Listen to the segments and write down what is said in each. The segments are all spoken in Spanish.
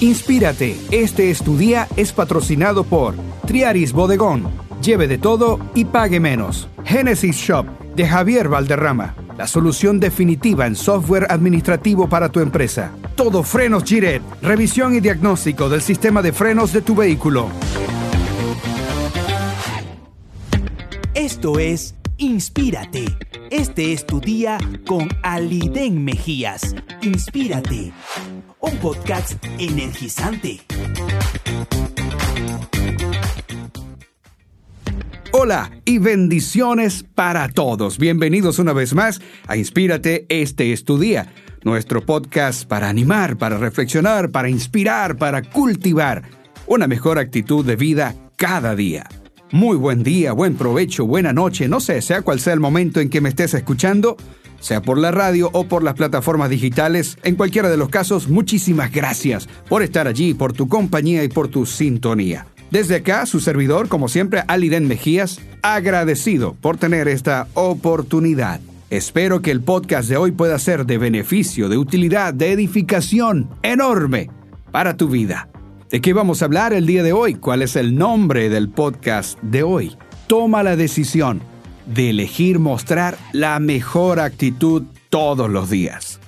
Inspírate, este es tu día es patrocinado por Triaris Bodegón. Lleve de todo y pague menos. Genesis Shop de Javier Valderrama. La solución definitiva en software administrativo para tu empresa. Todo Frenos Giret. Revisión y diagnóstico del sistema de frenos de tu vehículo. Esto es Inspírate. Este es tu día con Aliden Mejías. Inspírate. Un podcast energizante. Hola y bendiciones para todos. Bienvenidos una vez más a Inspírate, este es tu día. Nuestro podcast para animar, para reflexionar, para inspirar, para cultivar una mejor actitud de vida cada día. Muy buen día, buen provecho, buena noche, no sé, sea cual sea el momento en que me estés escuchando, sea por la radio o por las plataformas digitales, en cualquiera de los casos, muchísimas gracias por estar allí, por tu compañía y por tu sintonía. Desde acá, su servidor, como siempre, Aliden Mejías, agradecido por tener esta oportunidad. Espero que el podcast de hoy pueda ser de beneficio, de utilidad, de edificación enorme para tu vida. ¿De qué vamos a hablar el día de hoy? ¿Cuál es el nombre del podcast de hoy? Toma la decisión de elegir mostrar la mejor actitud todos los días.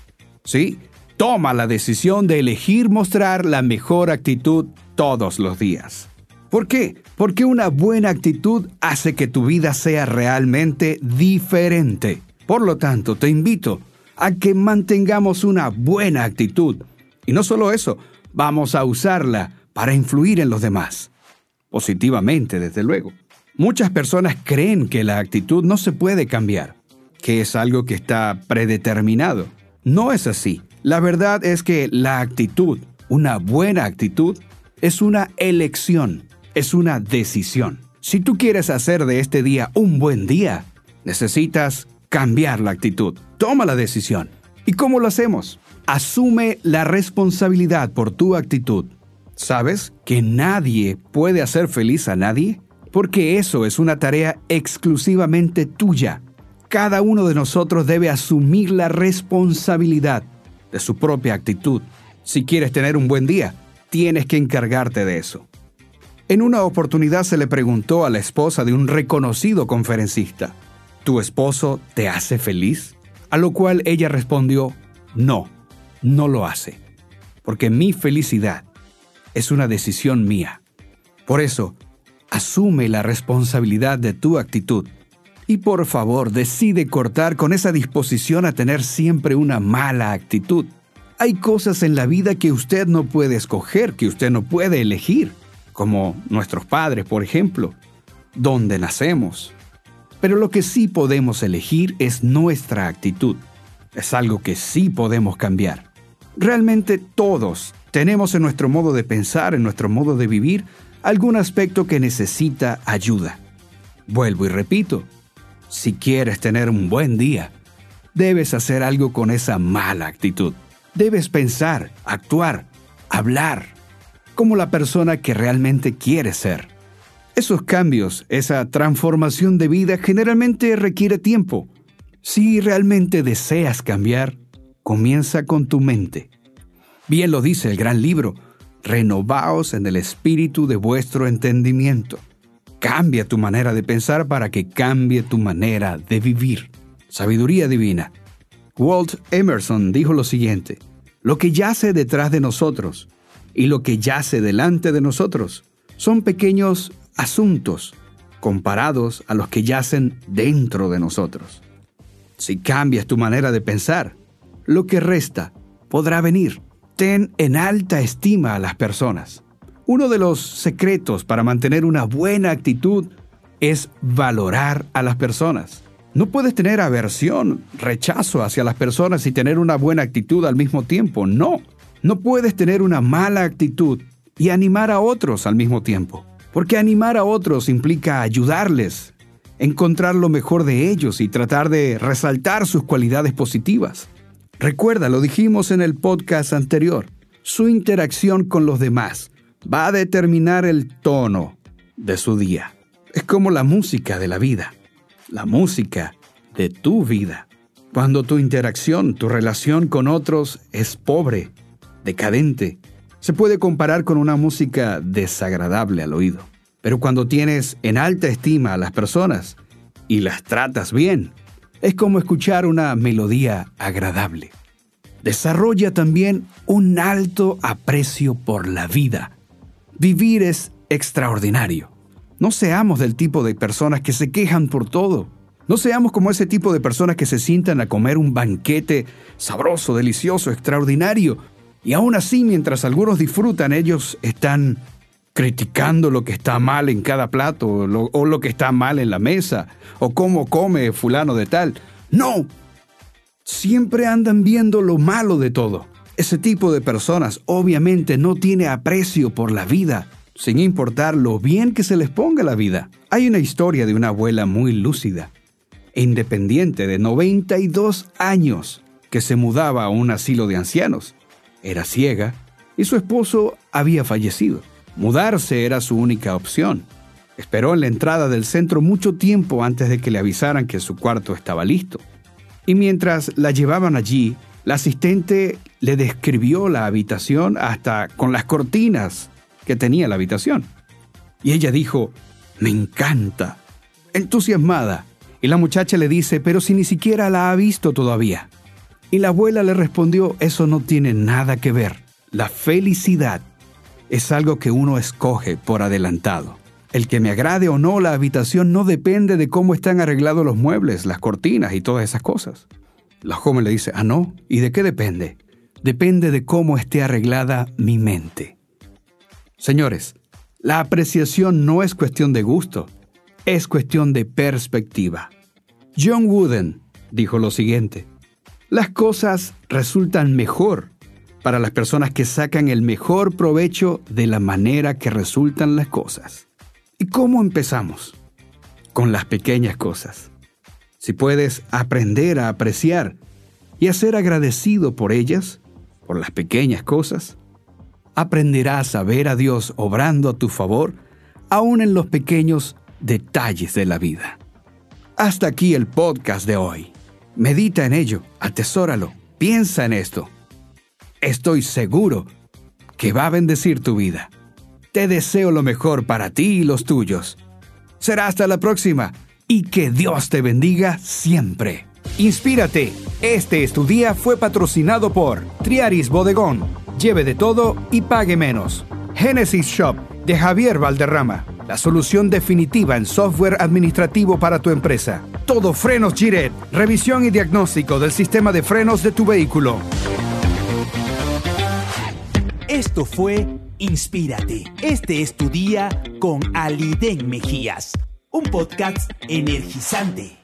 ¿Sí? Toma la decisión de elegir mostrar la mejor actitud todos los días. ¿Por qué? Porque una buena actitud hace que tu vida sea realmente diferente. Por lo tanto, te invito a que mantengamos una buena actitud. Y no solo eso, vamos a usarla para influir en los demás. Positivamente, desde luego. Muchas personas creen que la actitud no se puede cambiar, que es algo que está predeterminado. No es así. La verdad es que la actitud, una buena actitud, es una elección, es una decisión. Si tú quieres hacer de este día un buen día, necesitas cambiar la actitud. Toma la decisión. ¿Y cómo lo hacemos? Asume la responsabilidad por tu actitud. ¿Sabes que nadie puede hacer feliz a nadie? Porque eso es una tarea exclusivamente tuya. Cada uno de nosotros debe asumir la responsabilidad de su propia actitud. Si quieres tener un buen día, tienes que encargarte de eso. En una oportunidad se le preguntó a la esposa de un reconocido conferencista, ¿tu esposo te hace feliz? A lo cual ella respondió, no, no lo hace, porque mi felicidad es una decisión mía. Por eso, asume la responsabilidad de tu actitud y por favor decide cortar con esa disposición a tener siempre una mala actitud. Hay cosas en la vida que usted no puede escoger, que usted no puede elegir, como nuestros padres, por ejemplo, donde nacemos. Pero lo que sí podemos elegir es nuestra actitud. Es algo que sí podemos cambiar. Realmente todos tenemos en nuestro modo de pensar, en nuestro modo de vivir, algún aspecto que necesita ayuda. Vuelvo y repito, si quieres tener un buen día, debes hacer algo con esa mala actitud. Debes pensar, actuar, hablar, como la persona que realmente quieres ser. Esos cambios, esa transformación de vida generalmente requiere tiempo. Si realmente deseas cambiar, comienza con tu mente. Bien lo dice el gran libro, renovaos en el espíritu de vuestro entendimiento. Cambia tu manera de pensar para que cambie tu manera de vivir. Sabiduría divina. Walt Emerson dijo lo siguiente, lo que yace detrás de nosotros y lo que yace delante de nosotros son pequeños asuntos comparados a los que yacen dentro de nosotros. Si cambias tu manera de pensar, lo que resta podrá venir ten en alta estima a las personas. Uno de los secretos para mantener una buena actitud es valorar a las personas. No puedes tener aversión, rechazo hacia las personas y tener una buena actitud al mismo tiempo. No. No puedes tener una mala actitud y animar a otros al mismo tiempo. Porque animar a otros implica ayudarles, encontrar lo mejor de ellos y tratar de resaltar sus cualidades positivas. Recuerda, lo dijimos en el podcast anterior, su interacción con los demás va a determinar el tono de su día. Es como la música de la vida, la música de tu vida. Cuando tu interacción, tu relación con otros es pobre, decadente, Se puede comparar con una música desagradable al oído. Pero cuando tienes en alta estima a las personas y las tratas bien, es como escuchar una melodía agradable. Desarrolla también un alto aprecio por la vida. Vivir es extraordinario. No seamos del tipo de personas que se quejan por todo. No seamos como ese tipo de personas que se sientan a comer un banquete sabroso, delicioso, extraordinario, y aún así mientras algunos disfrutan, ellos están criticando lo que está mal en cada plato, o lo, que está mal en la mesa, o cómo come fulano de tal. No, siempre andan viendo lo malo de todo. Ese tipo de personas obviamente no tiene aprecio por la vida sin importar lo bien que se les ponga la vida. Hay una historia de una abuela muy lúcida independiente de 92 años que se mudaba a un asilo de ancianos. Era ciega y su esposo había fallecido. Mudarse era su única opción. Esperó en la entrada del centro mucho tiempo antes de que le avisaran que su cuarto estaba listo. Y mientras la llevaban allí, la asistente le describió la habitación hasta con las cortinas que tenía la habitación. Y ella dijo, me encanta, entusiasmada. Y la muchacha le dice, pero si ni siquiera la ha visto todavía. Y la abuela le respondió, eso no tiene nada que ver. La felicidad es algo que uno escoge por adelantado. El que me agrade o no la habitación no depende de cómo están arreglados los muebles, las cortinas y todas esas cosas. La joven le dice, ah, no, ¿y de qué depende? Depende de cómo esté arreglada mi mente. Señores, la apreciación no es cuestión de gusto, es cuestión de perspectiva. John Wooden dijo lo siguiente, las cosas resultan mejor para las personas que sacan el mejor provecho de la manera que resultan las cosas. ¿Y cómo empezamos? Con las pequeñas cosas. Si puedes aprender a apreciar y a ser agradecido por ellas, por las pequeñas cosas, aprenderás a ver a Dios obrando a tu favor, aún en los pequeños detalles de la vida. Hasta aquí el podcast de hoy. Medita en ello, atesóralo, piensa en esto. Estoy seguro que va a bendecir tu vida. Te deseo lo mejor para ti y los tuyos. Será hasta la próxima y que Dios te bendiga siempre. Inspírate. Este estudia fue patrocinado por Triaris Bodegón lleve de todo y pague menos. Genesis Shop de Javier Valderrama. La solución definitiva en software administrativo para tu empresa. Todo Frenos Giret. Revisión y diagnóstico del sistema de frenos de tu vehículo. Esto fue Inspírate. Este es tu día con Aliden Mejías. Un podcast energizante.